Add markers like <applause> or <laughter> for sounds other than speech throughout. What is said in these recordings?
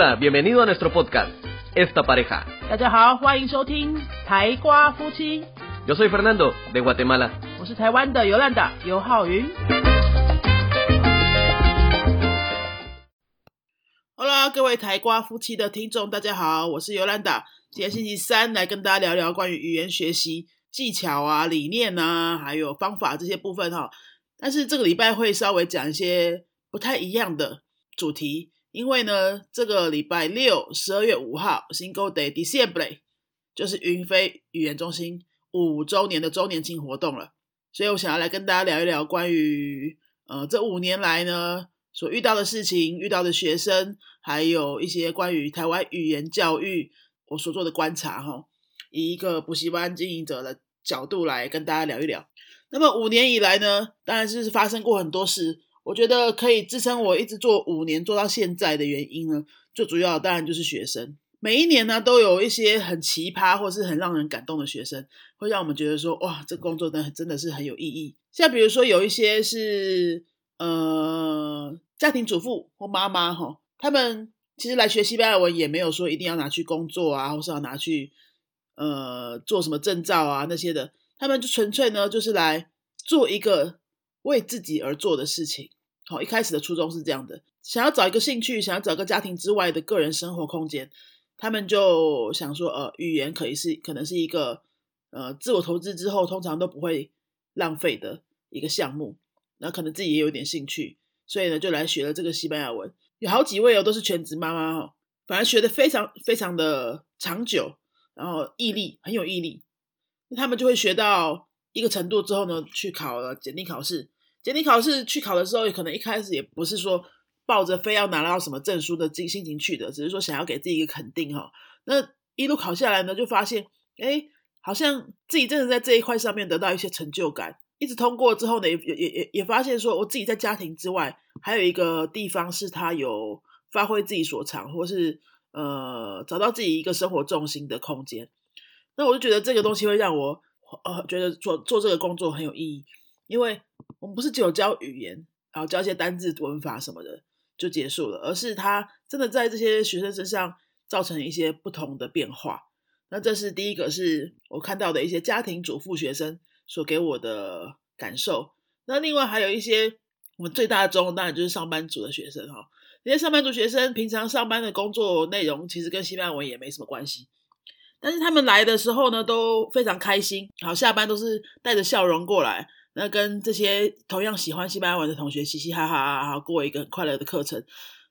Hola, bienvenido a nuestro podcast, Esta Pareja. 大家好，欢迎收听台瓜夫妻，Yo soy Fernando, de Guatemala. 我是台湾的尤兰达尤浩云。Hola，各位台瓜夫妻的听众，大家好，我是尤兰达。今天星期三，来跟大家聊聊关于语言学习技巧啊、理念啊，还有方法这些部分哈。但是这个礼拜会稍微讲一些不太一样的主题，因为呢，这个礼拜六，十二月五号，Single Day Diciembre，就是云飞语言中心五周年的周年庆活动了。所以我想要来跟大家聊一聊关于呃这五年来呢所遇到的事情、遇到的学生，还有一些关于台湾语言教育我所做的观察哈，以一个补习班经营者的角度来跟大家聊一聊。那么五年以来呢，当然是发生过很多事。我觉得可以支撑我一直做五年做到现在的原因呢，最主要当然就是学生。每一年呢，都有一些很奇葩或是很让人感动的学生，会让我们觉得说，哇，这工作真的真的是很有意义。像比如说有一些是呃家庭主妇或妈妈哈，他们其实来学西班牙文也没有说一定要拿去工作啊，或是要拿去呃做什么证照啊那些的，他们就纯粹呢就是来做一个为自己而做的事情。好，一开始的初衷是这样的，想要找一个兴趣，想要找个家庭之外的个人生活空间，他们就想说，呃，语言可以是可能是一个呃自我投资之后通常都不会浪费的一个项目，那可能自己也有点兴趣，所以呢就来学了这个西班牙文。有好几位哦都是全职妈妈哦，反而学的非常非常的长久，然后毅力很有毅力，那他们就会学到一个程度之后呢，去考了检定考试。简历考试去考的时候，也可能一开始也不是说抱着非要拿到什么证书的这个心情去的，只是说想要给自己一个肯定哈。那一路考下来呢，就发现，哎，好像自己真的在这一块上面得到一些成就感。一直通过之后呢，也也也也发现说，我自己在家庭之外，还有一个地方是他有发挥自己所长，或是呃找到自己一个生活重心的空间。那我就觉得这个东西会让我呃觉得做做这个工作很有意义，因为我们不是只有教语言，然后教一些单字、文法什么的就结束了，而是他真的在这些学生身上造成一些不同的变化。那这是第一个，是我看到的一些家庭主妇学生所给我的感受。那另外还有一些我们最大的中当然就是上班族的学生哈，这些上班族学生平常上班的工作内容其实跟西班牙文也没什么关系，但是他们来的时候呢都非常开心，好下班都是带着笑容过来。那跟这些同样喜欢西班牙文的同学嘻嘻哈哈，然后过一个很快乐的课程，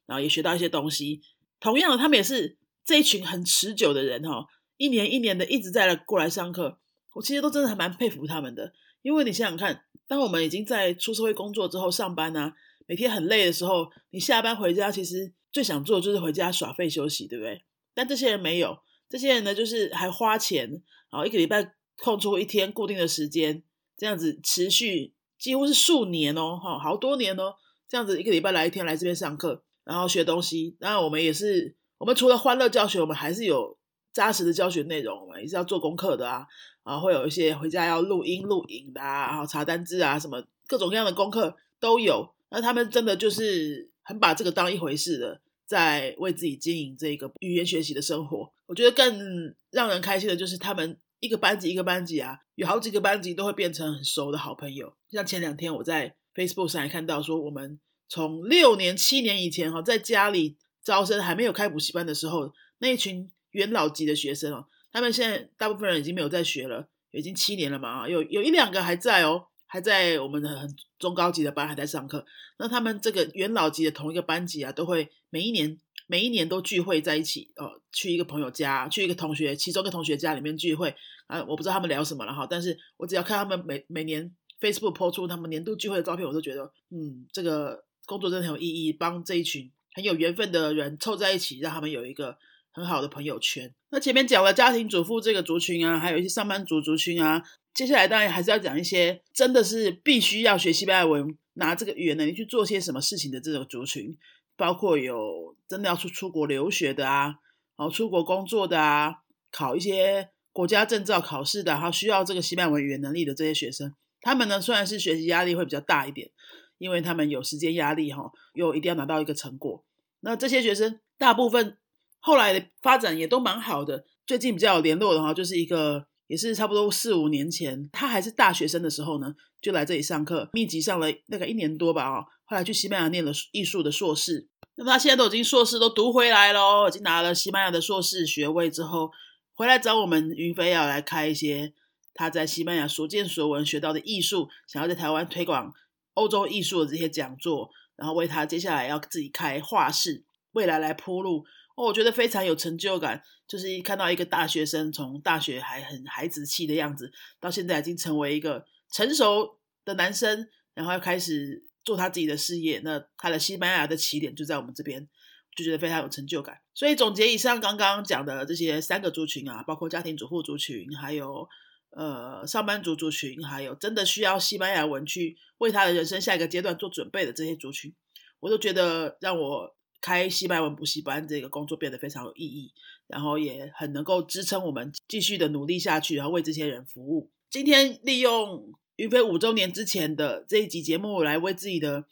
然后也学到一些东西。同样的，他们也是这一群很持久的人哈，一年一年的一直在来过来上课。我其实都真的还蛮佩服他们的，因为你想想看，当我们已经在出社会工作之后上班啊，每天很累的时候，你下班回家其实最想做的就是回家耍废休息，对不对？但这些人没有，这些人呢就是还花钱，然后一个礼拜空出一天固定的时间。这样子持续几乎是数年哦，哈，好多年哦。这样子一个礼拜来一天来这边上课，然后学东西。当然我们也是，我们除了欢乐教学，我们还是有扎实的教学内容，我们也是要做功课的啊。啊，会有一些回家要录音录影的啊，然后查单字啊，什么各种各样的功课都有。那他们真的就是很把这个当一回事的，在为自己经营这个语言学习的生活。我觉得更让人开心的就是他们。一个班级一个班级啊，有好几个班级都会变成很熟的好朋友。像前两天我在 Facebook 上也看到说，我们从六年、七年以前哈，在家里招生还没有开补习班的时候，那一群元老级的学生哦，他们现在大部分人已经没有在学了，已经七年了嘛啊，有有一两个还在哦，还在我们的很中高级的班还在上课。那他们这个元老级的同一个班级啊，都会每一年。每一年都聚会在一起，哦，去一个朋友家，去一个同学，其中一个同学家里面聚会啊，我不知道他们聊什么了哈，但是我只要看他们每每年 Facebook 抛出他们年度聚会的照片，我都觉得，嗯，这个工作真的很有意义，帮这一群很有缘分的人凑在一起，让他们有一个很好的朋友圈。那前面讲了家庭主妇这个族群啊，还有一些上班族族群啊，接下来当然还是要讲一些真的是必须要学西班牙文，拿这个语言能力去做些什么事情的这种族群。包括有真的要出出国留学的啊，然后出国工作的啊，考一些国家证照考试的，然后需要这个西班牙文语言能力的这些学生，他们呢虽然是学习压力会比较大一点，因为他们有时间压力哈，又一定要拿到一个成果。那这些学生大部分后来的发展也都蛮好的。最近比较有联络的哈，就是一个也是差不多四五年前，他还是大学生的时候呢，就来这里上课，密集上了那个一年多吧哦。后来去西班牙念了艺术的硕士，那么他现在都已经硕士都读回来喽，已经拿了西班牙的硕士学位之后，回来找我们云飞要来开一些他在西班牙所见所闻学到的艺术，想要在台湾推广欧洲艺术的这些讲座，然后为他接下来要自己开画室，未来来铺路。哦，我觉得非常有成就感，就是一看到一个大学生从大学还很孩子气的样子，到现在已经成为一个成熟的男生，然后要开始做他自己的事业。那他的西班牙的起点就在我们这边，就觉得非常有成就感。所以总结以上刚刚讲的这些三个族群啊，包括家庭主妇族群，还有呃上班族族群，还有真的需要西班牙文去为他的人生下一个阶段做准备的这些族群，我都觉得让我。开西班牙文补习班这个工作变得非常有意义，然后也很能够支撑我们继续的努力下去，然后为这些人服务。今天利用云飞五周年之前的这一集节目来为自己的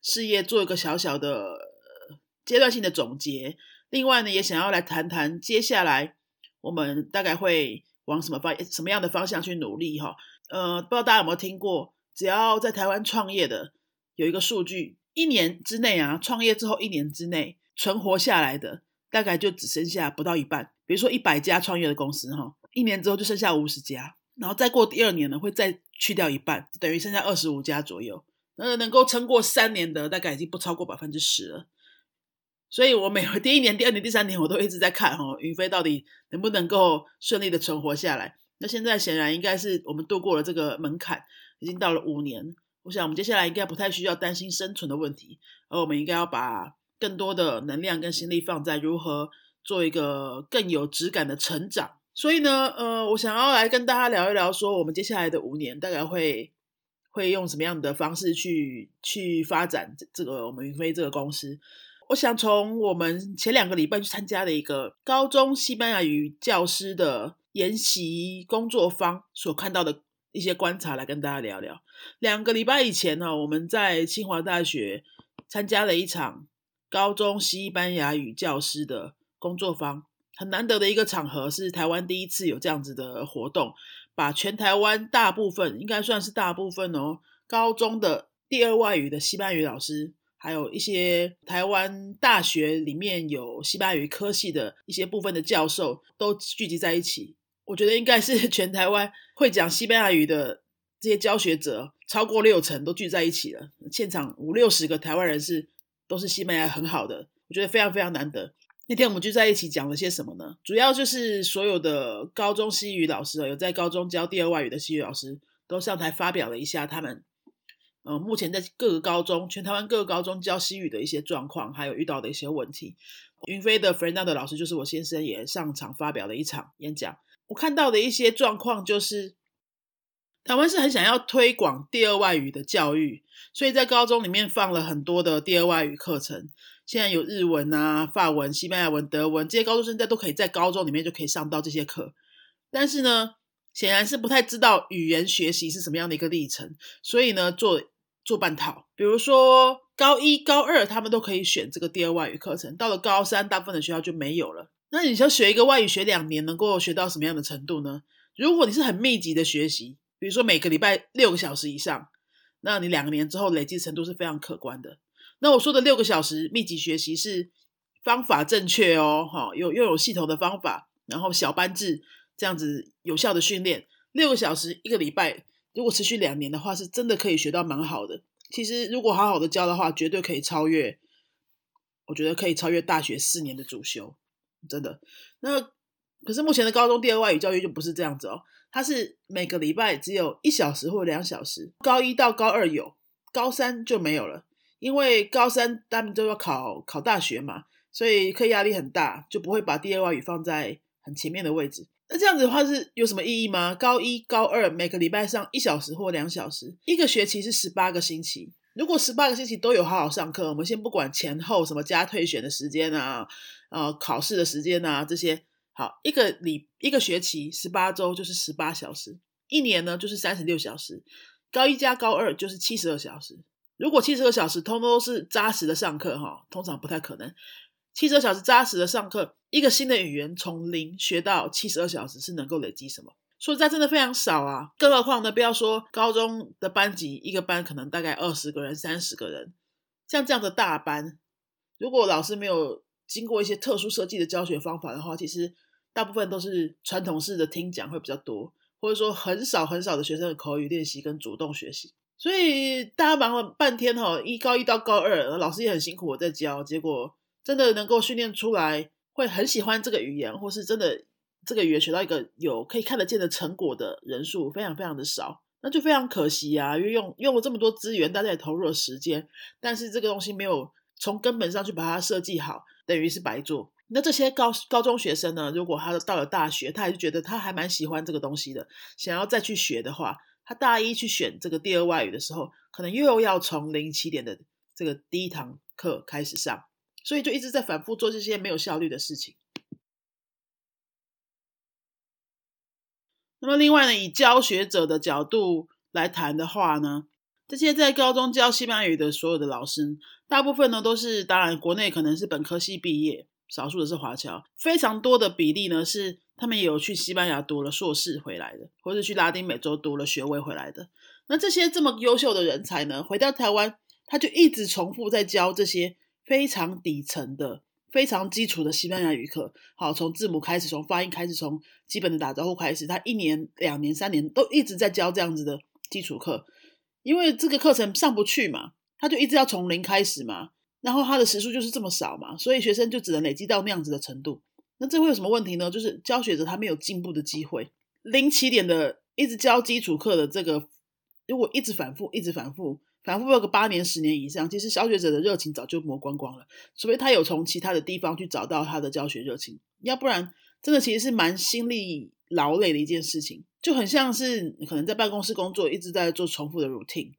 事业做一个小小的阶段性的总结。另外呢，也想要来谈谈接下来我们大概会往什么方什么样的方向去努力哈。呃，不知道大家有没有听过，只要在台湾创业的有一个数据。一年之内啊，创业之后一年之内存活下来的，大概就只剩下不到一半。比如说一百家创业的公司，哈，一年之后就剩下五十家，然后再过第二年呢，会再去掉一半，等于剩下二十五家左右。那能够撑过三年的，大概已经不超过百分之十了。所以我每 <laughs> 第一年、第二年、第三年，我都一直在看，哈，云飞到底能不能够顺利的存活下来。那现在显然应该是我们度过了这个门槛，已经到了五年。我想，我们接下来应该不太需要担心生存的问题，而我们应该要把更多的能量跟心力放在如何做一个更有质感的成长。所以呢，呃，我想要来跟大家聊一聊，说我们接下来的五年大概会会用什么样的方式去去发展这个我们云飞这个公司。我想从我们前两个礼拜去参加的一个高中西班牙语教师的研习工作坊所看到的。一些观察来跟大家聊聊。两个礼拜以前呢，我们在清华大学参加了一场高中西班牙语教师的工作坊，很难得的一个场合，是台湾第一次有这样子的活动，把全台湾大部分应该算是大部分哦，高中的第二外语的西班牙语老师，还有一些台湾大学里面有西班牙语科系的一些部分的教授，都聚集在一起。我觉得应该是 <laughs> 全台湾会讲西班牙语的这些教学者超过六成都聚在一起了，现场五六十个台湾人是都是西班牙很好的，我觉得非常非常难得。那天我们聚在一起讲了些什么呢？主要就是所有的高中西语老师有在高中教第二外语的西语老师都上台发表了一下他们，呃，目前在各个高中全台湾各个高中教西语的一些状况，还有遇到的一些问题。云飞的 Fernando 的老师就是我先生，也上场发表了一场演讲。我看到的一些状况就是，台湾是很想要推广第二外语的教育，所以在高中里面放了很多的第二外语课程。现在有日文啊、法文、西班牙文、德文，这些高中生在都可以在高中里面就可以上到这些课。但是呢，显然是不太知道语言学习是什么样的一个历程，所以呢，做做半套。比如说高一、高二他们都可以选这个第二外语课程，到了高三，大部分的学校就没有了。那你想学一个外语学两年，能够学到什么样的程度呢？如果你是很密集的学习，比如说每个礼拜六个小时以上，那你两年之后累积程度是非常可观的。那我说的六个小时密集学习是方法正确哦，哈，有又有系统的方法，然后小班制这样子有效的训练，六个小时一个礼拜，如果持续两年的话，是真的可以学到蛮好的。其实如果好好的教的话，绝对可以超越，我觉得可以超越大学四年的主修。真的，那可是目前的高中第二外语教育就不是这样子哦，它是每个礼拜只有一小时或两小时，高一到高二有，高三就没有了，因为高三他们都要考考大学嘛，所以课压力很大，就不会把第二外语放在很前面的位置。那这样子的话是有什么意义吗？高一、高二每个礼拜上一小时或两小时，一个学期是十八个星期。如果十八个星期都有好好上课，我们先不管前后什么加退选的时间啊，呃，考试的时间啊这些，好，一个礼一个学期十八周就是十八小时，一年呢就是三十六小时，高一加高二就是七十二小时。如果七十二小时通通都是扎实的上课哈，通常不太可能。七十二小时扎实的上课，一个新的语言从零学到七十二小时是能够累积什么？说实在，真的非常少啊！更何况呢，不要说高中的班级，一个班可能大概二十个人、三十个人，像这样的大班，如果老师没有经过一些特殊设计的教学方法的话，其实大部分都是传统式的听讲会比较多，或者说很少很少的学生的口语练习跟主动学习。所以大家忙了半天哈，一高一到高二，老师也很辛苦我在教，结果真的能够训练出来会很喜欢这个语言，或是真的。这个语言学到一个有可以看得见的成果的人数非常非常的少，那就非常可惜啊！因为用用了这么多资源，大家也投入了时间，但是这个东西没有从根本上去把它设计好，等于是白做。那这些高高中学生呢？如果他到了大学，他还是觉得他还蛮喜欢这个东西的，想要再去学的话，他大一去选这个第二外语的时候，可能又要从零起点的这个第一堂课开始上，所以就一直在反复做这些没有效率的事情。那么另外呢，以教学者的角度来谈的话呢，这些在高中教西班牙语的所有的老师，大部分呢都是当然国内可能是本科系毕业，少数的是华侨，非常多的比例呢是他们也有去西班牙读了硕士回来的，或者去拉丁美洲读了学位回来的。那这些这么优秀的人才呢，回到台湾，他就一直重复在教这些非常底层的。非常基础的西班牙语课，好，从字母开始，从发音开始，从基本的打招呼开始，他一年、两年、三年都一直在教这样子的基础课，因为这个课程上不去嘛，他就一直要从零开始嘛，然后他的时数就是这么少嘛，所以学生就只能累积到那样子的程度。那这会有什么问题呢？就是教学者他没有进步的机会，零起点的一直教基础课的这个，如果一直反复，一直反复。反复有个八年、十年以上，其实小学者的热情早就磨光光了。除非他有从其他的地方去找到他的教学热情，要不然真的其实是蛮心力劳累的一件事情，就很像是可能在办公室工作，一直在做重复的 routine。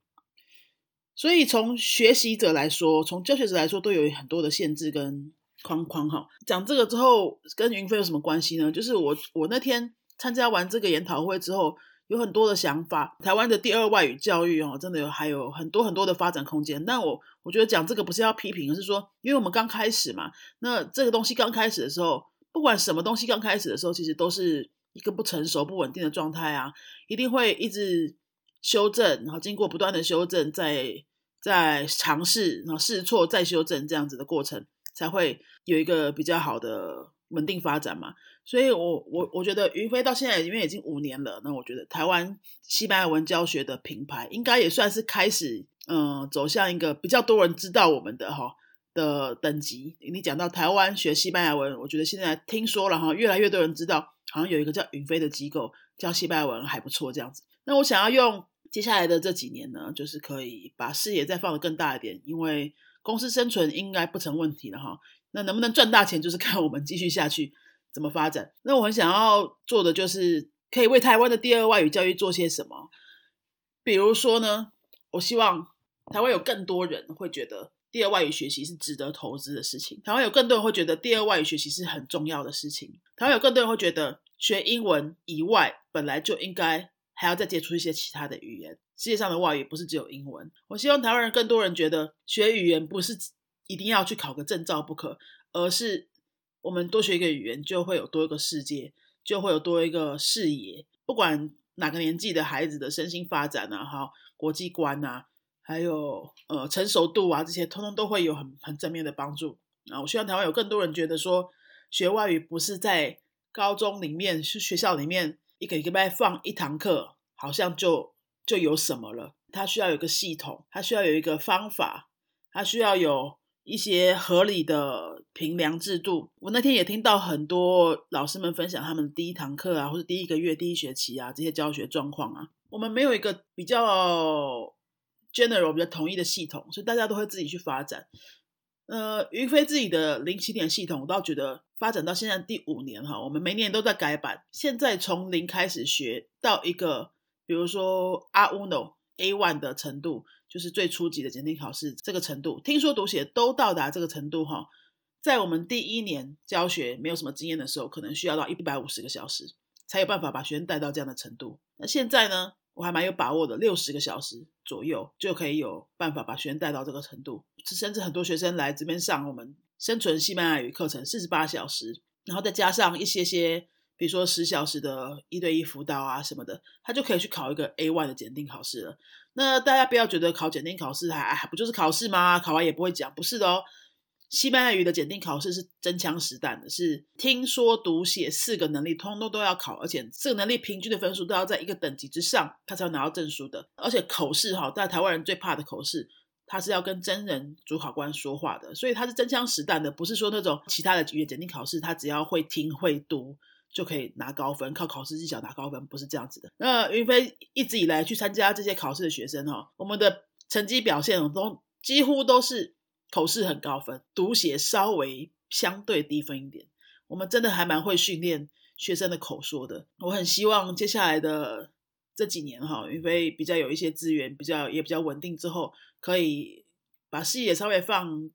所以从学习者来说，从教学者来说，都有很多的限制跟框框。哈，讲这个之后，跟云飞有什么关系呢？就是我我那天参加完这个研讨会之后。有很多的想法，台湾的第二外语教育哦，真的有还有很多很多的发展空间。但我我觉得讲这个不是要批评，而是说，因为我们刚开始嘛，那这个东西刚开始的时候，不管什么东西刚开始的时候，其实都是一个不成熟、不稳定的状态啊，一定会一直修正，然后经过不断的修正，再再尝试，然后试错再修正这样子的过程，才会有一个比较好的稳定发展嘛。所以，我我我觉得云飞到现在因为已经五年了，那我觉得台湾西班牙文教学的品牌应该也算是开始，嗯，走向一个比较多人知道我们的哈的等级。你讲到台湾学西班牙文，我觉得现在听说了哈，越来越多人知道，好像有一个叫云飞的机构教西班牙文还不错这样子。那我想要用接下来的这几年呢，就是可以把视野再放得更大一点，因为公司生存应该不成问题了哈。那能不能赚大钱，就是看我们继续下去。怎么发展？那我很想要做的就是可以为台湾的第二外语教育做些什么。比如说呢，我希望台湾有更多人会觉得第二外语学习是值得投资的事情。台湾有更多人会觉得第二外语学习是很重要的事情。台湾有更多人会觉得学英文以外，本来就应该还要再接触一些其他的语言。世界上的外语不是只有英文。我希望台湾人更多人觉得学语言不是一定要去考个证照不可，而是。我们多学一个语言，就会有多一个世界，就会有多一个视野。不管哪个年纪的孩子的身心发展啊，哈，国际观啊，还有呃成熟度啊，这些通通都会有很很正面的帮助。啊，我希望台湾有更多人觉得说，学外语不是在高中里面是学校里面一个一个拜放一堂课，好像就就有什么了。它需要有个系统，它需要有一个方法，它需要有。一些合理的评量制度，我那天也听到很多老师们分享他们第一堂课啊，或者第一个月、第一学期啊这些教学状况啊。我们没有一个比较 general、比较统一的系统，所以大家都会自己去发展。呃，云飞自己的零起点系统，我倒觉得发展到现在第五年哈，我们每年都在改版。现在从零开始学到一个，比如说 A Uno A One 的程度。就是最初级的检定考试这个程度，听说读写都到达这个程度哈，在我们第一年教学没有什么经验的时候，可能需要到一百五十个小时才有办法把学生带到这样的程度。那现在呢，我还蛮有把握的，六十个小时左右就可以有办法把学生带到这个程度。甚至很多学生来这边上我们生存西班牙语课程四十八小时，然后再加上一些些，比如说十小时的一对一辅导啊什么的，他就可以去考一个 A one 的检定考试了。那大家不要觉得考检定考试还还不就是考试吗？考完也不会讲，不是的哦。西班牙语的检定考试是真枪实弹的，是听说读写四个能力通通都要考，而且四个能力平均的分数都要在一个等级之上，他才会拿到证书的。而且口试哈，在台湾人最怕的口试，他是要跟真人主考官说话的，所以他是真枪实弹的，不是说那种其他的语言检定考试，他只要会听会读就可以拿高分，靠考试技巧拿高分，不是这样子的。那云飞一直以来去参加这些考试的学生哈，我们的成绩表现都几乎都是。口试很高分，读写稍微相对低分一点。我们真的还蛮会训练学生的口说的。我很希望接下来的这几年哈，云飞比较有一些资源，比较也比较稳定之后，可以把视野稍微放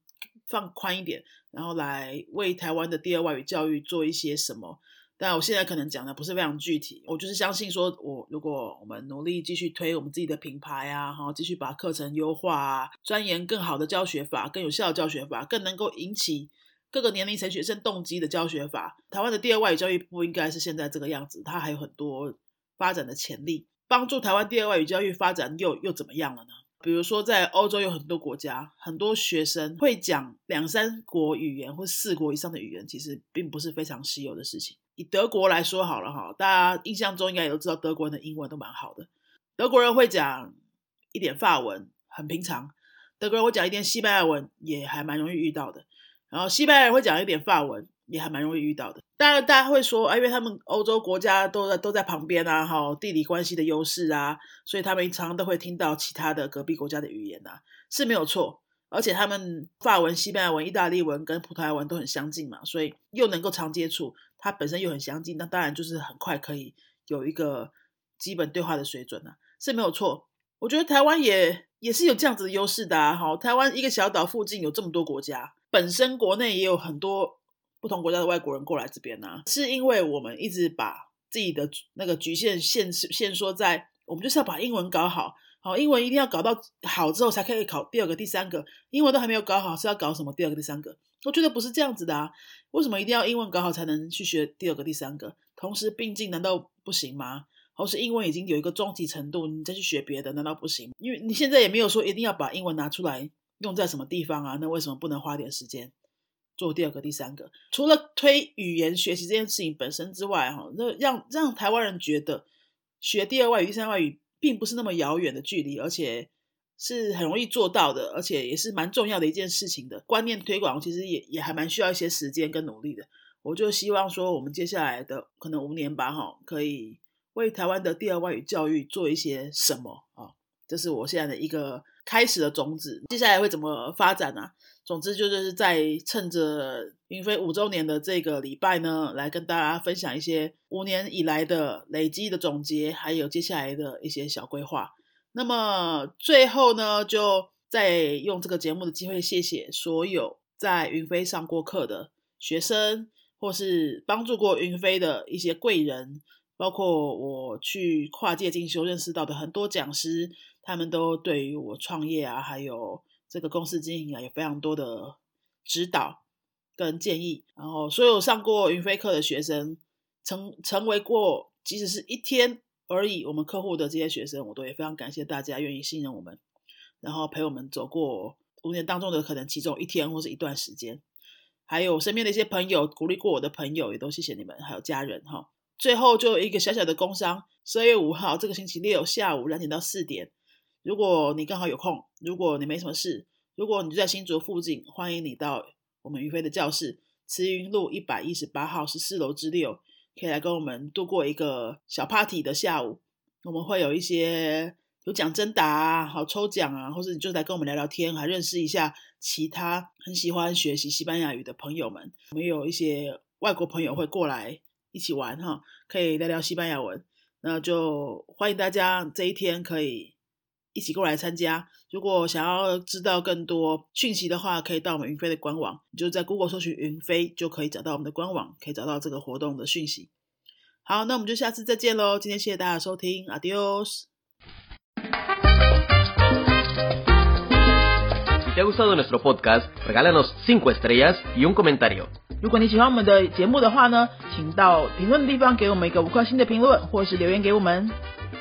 放宽一点，然后来为台湾的第二外语教育做一些什么。但我现在可能讲的不是非常具体，我就是相信说，我如果我们努力继续推我们自己的品牌啊，哈，继续把课程优化啊，钻研更好的教学法、更有效的教学法、更能够引起各个年龄层学生动机的教学法，台湾的第二外语教育不应该是现在这个样子，它还有很多发展的潜力。帮助台湾第二外语教育发展又又怎么样了呢？比如说在欧洲有很多国家，很多学生会讲两三国语言或四国以上的语言，其实并不是非常稀有的事情。以德国来说好了哈，大家印象中应该也都知道，德国人的英文都蛮好的。德国人会讲一点法文，很平常；德国人会讲一点西班牙文，也还蛮容易遇到的。然后西班牙人会讲一点法文，也还蛮容易遇到的。当然，大家会说，啊，因为他们欧洲国家都在都在旁边啊，哈，地理关系的优势啊，所以他们常常都会听到其他的隔壁国家的语言啊，是没有错。而且他们法文、西班牙文、意大利文跟葡萄牙文都很相近嘛，所以又能够常接触，它本身又很相近，那当然就是很快可以有一个基本对话的水准了，是没有错。我觉得台湾也也是有这样子的优势的啊。好，台湾一个小岛附近有这么多国家，本身国内也有很多不同国家的外国人过来这边呢，是因为我们一直把自己的那个局限限限缩在，我们就是要把英文搞好。好，英文一定要搞到好之后才可以考第二个、第三个。英文都还没有搞好，是要搞什么第二个、第三个？我觉得不是这样子的啊！为什么一定要英文搞好才能去学第二个、第三个？同时并进难道不行吗？或是英文已经有一个中级程度，你再去学别的难道不行？因为你现在也没有说一定要把英文拿出来用在什么地方啊？那为什么不能花点时间做第二个、第三个？除了推语言学习这件事情本身之外，哈，那让让台湾人觉得学第二外语、第三外语。并不是那么遥远的距离，而且是很容易做到的，而且也是蛮重要的一件事情的。观念推广其实也也还蛮需要一些时间跟努力的。我就希望说，我们接下来的可能五年吧，哈，可以为台湾的第二外语教育做一些什么啊？这是我现在的一个开始的种子。接下来会怎么发展呢？总之就是在趁着云飞五周年的这个礼拜呢，来跟大家分享一些五年以来的累积的总结，还有接下来的一些小规划。那么最后呢，就再用这个节目的机会，谢谢所有在云飞上过课的学生，或是帮助过云飞的一些贵人，包括我去跨界进修认识到的很多讲师，他们都对于我创业啊，还有。这个公司经营啊，有非常多的指导跟建议。然后，所有上过云飞课的学生，成成为过，即使是一天而已，我们客户的这些学生，我都也非常感谢大家愿意信任我们，然后陪我们走过五年当中的可能其中一天或是一段时间。还有身边的一些朋友，鼓励过我的朋友，也都谢谢你们，还有家人哈。最后，就一个小小的工商，十二月五号这个星期六下午两点到四点。如果你刚好有空，如果你没什么事，如果你就在新竹附近，欢迎你到我们于飞的教室，慈云路一百一十八号十四楼之六，可以来跟我们度过一个小 party 的下午。我们会有一些有奖征答啊，好抽奖啊，或者你就来跟我们聊聊天，还认识一下其他很喜欢学习西班牙语的朋友们。我们有一些外国朋友会过来一起玩哈，可以聊聊西班牙文。那就欢迎大家这一天可以。一起过来参加。如果想要知道更多讯息的话，可以到我们云飞的官网，你就在 Google 搜寻“云飞”，就可以找到我们的官网，可以找到这个活动的讯息。好，那我们就下次再见喽。今天谢谢大家收听，Adios。te ha gustado nuestro podcast, regálanos 5 estrellas y un comentario. 如果你喜欢我们的节目的话呢，请到评论的地方给我们一个五颗星的评论，或是留言给我们。